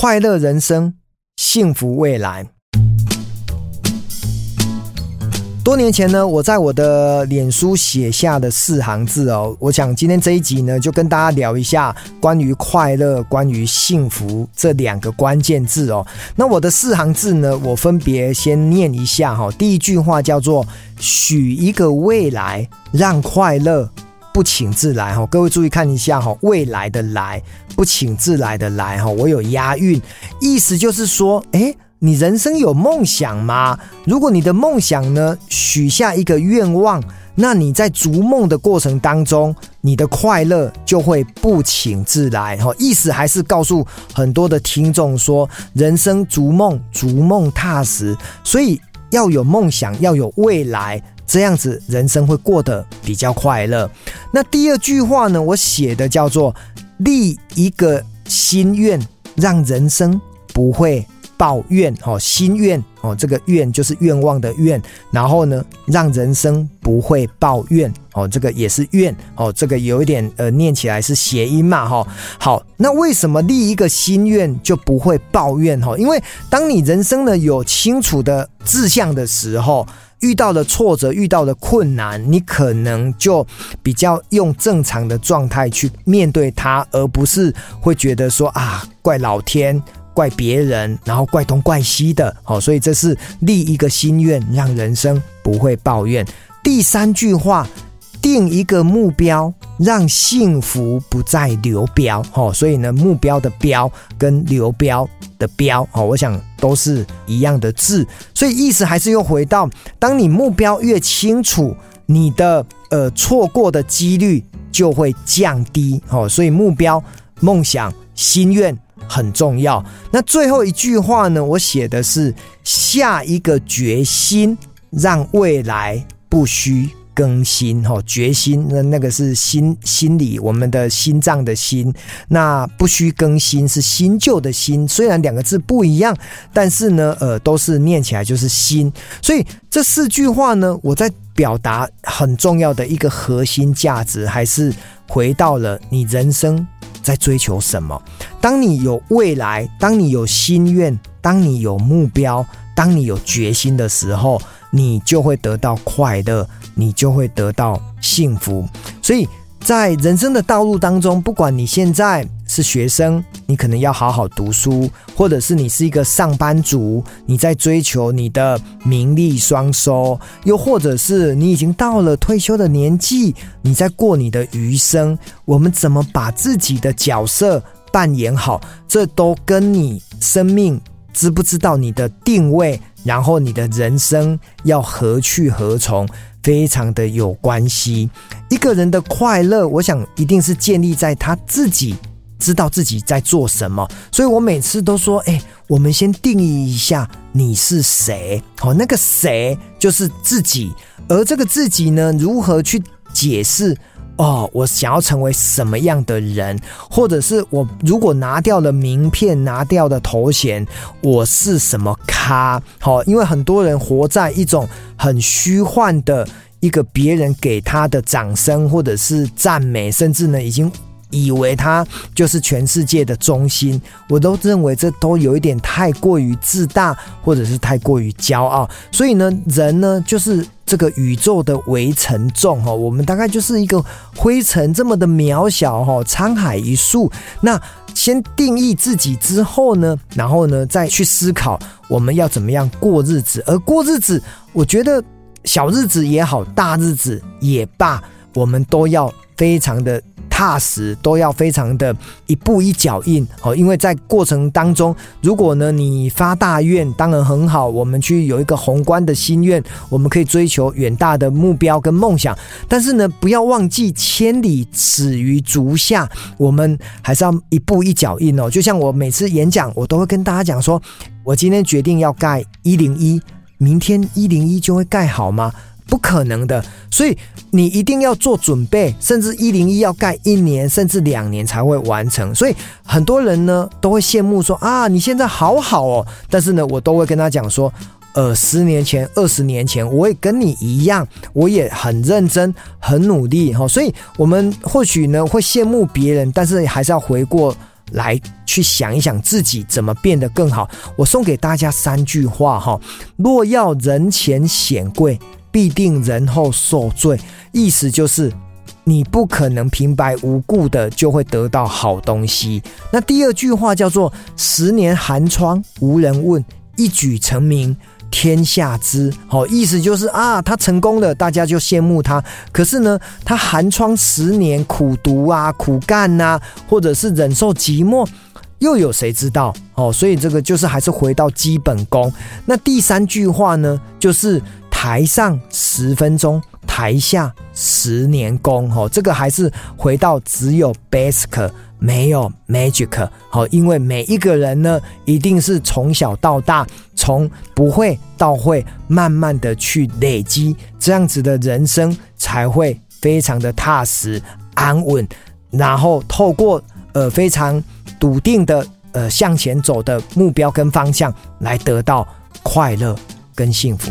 快乐人生，幸福未来。多年前呢，我在我的脸书写下的四行字哦，我想今天这一集呢，就跟大家聊一下关于快乐、关于幸福这两个关键字哦。那我的四行字呢，我分别先念一下哈。第一句话叫做“许一个未来，让快乐不请自来”哈。各位注意看一下哈，“未来”的“来”不请自来的“来”哈，我有押韵，意思就是说，诶你人生有梦想吗？如果你的梦想呢，许下一个愿望，那你在逐梦的过程当中，你的快乐就会不请自来。哈，意思还是告诉很多的听众说，人生逐梦，逐梦踏实，所以要有梦想，要有未来，这样子人生会过得比较快乐。那第二句话呢，我写的叫做立一个心愿，让人生不会。抱怨哦，心愿哦，这个愿就是愿望的愿，然后呢，让人生不会抱怨哦，这个也是愿哦，这个有一点呃，念起来是谐音嘛哈。好，那为什么立一个心愿就不会抱怨哈？因为当你人生呢有清楚的志向的时候，遇到了挫折，遇到了困难，你可能就比较用正常的状态去面对它，而不是会觉得说啊，怪老天。怪别人，然后怪东怪西的，好，所以这是立一个心愿，让人生不会抱怨。第三句话，定一个目标，让幸福不再流标，好，所以呢，目标的标跟流标的标，好，我想都是一样的字，所以意思还是又回到，当你目标越清楚，你的呃错过的几率就会降低，好，所以目标、梦想、心愿。很重要。那最后一句话呢？我写的是下一个决心，让未来不虚更新。哈，决心那那个是心心理我们的心脏的心。那不需更新是新旧的新。虽然两个字不一样，但是呢，呃，都是念起来就是新。所以这四句话呢，我在表达很重要的一个核心价值，还是回到了你人生。在追求什么？当你有未来，当你有心愿，当你有目标，当你有决心的时候，你就会得到快乐，你就会得到幸福。所以。在人生的道路当中，不管你现在是学生，你可能要好好读书；或者是你是一个上班族，你在追求你的名利双收；又或者是你已经到了退休的年纪，你在过你的余生。我们怎么把自己的角色扮演好，这都跟你生命知不知道你的定位，然后你的人生要何去何从。非常的有关系。一个人的快乐，我想一定是建立在他自己知道自己在做什么。所以我每次都说：“哎，我们先定义一下你是谁。好，那个谁就是自己。而这个自己呢，如何去解释？”哦，我想要成为什么样的人，或者是我如果拿掉了名片，拿掉的头衔，我是什么咖？好，因为很多人活在一种很虚幻的一个别人给他的掌声或者是赞美，甚至呢已经。以为他就是全世界的中心，我都认为这都有一点太过于自大，或者是太过于骄傲。所以呢，人呢就是这个宇宙的微尘众哈，我们大概就是一个灰尘这么的渺小哈，沧海一粟。那先定义自己之后呢，然后呢再去思考我们要怎么样过日子。而过日子，我觉得小日子也好，大日子也罢，我们都要非常的。踏实都要非常的一步一脚印，哦，因为在过程当中，如果呢你发大愿，当然很好，我们去有一个宏观的心愿，我们可以追求远大的目标跟梦想，但是呢，不要忘记千里始于足下，我们还是要一步一脚印哦。就像我每次演讲，我都会跟大家讲说，我今天决定要盖一零一，明天一零一就会盖好吗？不可能的，所以你一定要做准备，甚至一零一要盖一年甚至两年才会完成。所以很多人呢都会羡慕说啊，你现在好好哦。但是呢，我都会跟他讲说，呃，十年前、二十年前，我也跟你一样，我也很认真、很努力哈。所以我们或许呢会羡慕别人，但是还是要回过来去想一想自己怎么变得更好。我送给大家三句话哈：若要人前显贵，必定人后受罪。意思就是。你不可能平白无故的就会得到好东西。那第二句话叫做“十年寒窗无人问，一举成名天下知”。好，意思就是啊，他成功了，大家就羡慕他。可是呢，他寒窗十年苦读啊、苦干呐、或者是忍受寂寞，又有谁知道？哦，所以这个就是还是回到基本功。那第三句话呢，就是台上十分钟。台下十年功，吼，这个还是回到只有 basic 没有 magic，好，因为每一个人呢，一定是从小到大，从不会到会，慢慢的去累积，这样子的人生才会非常的踏实安稳，然后透过呃非常笃定的呃向前走的目标跟方向，来得到快乐跟幸福。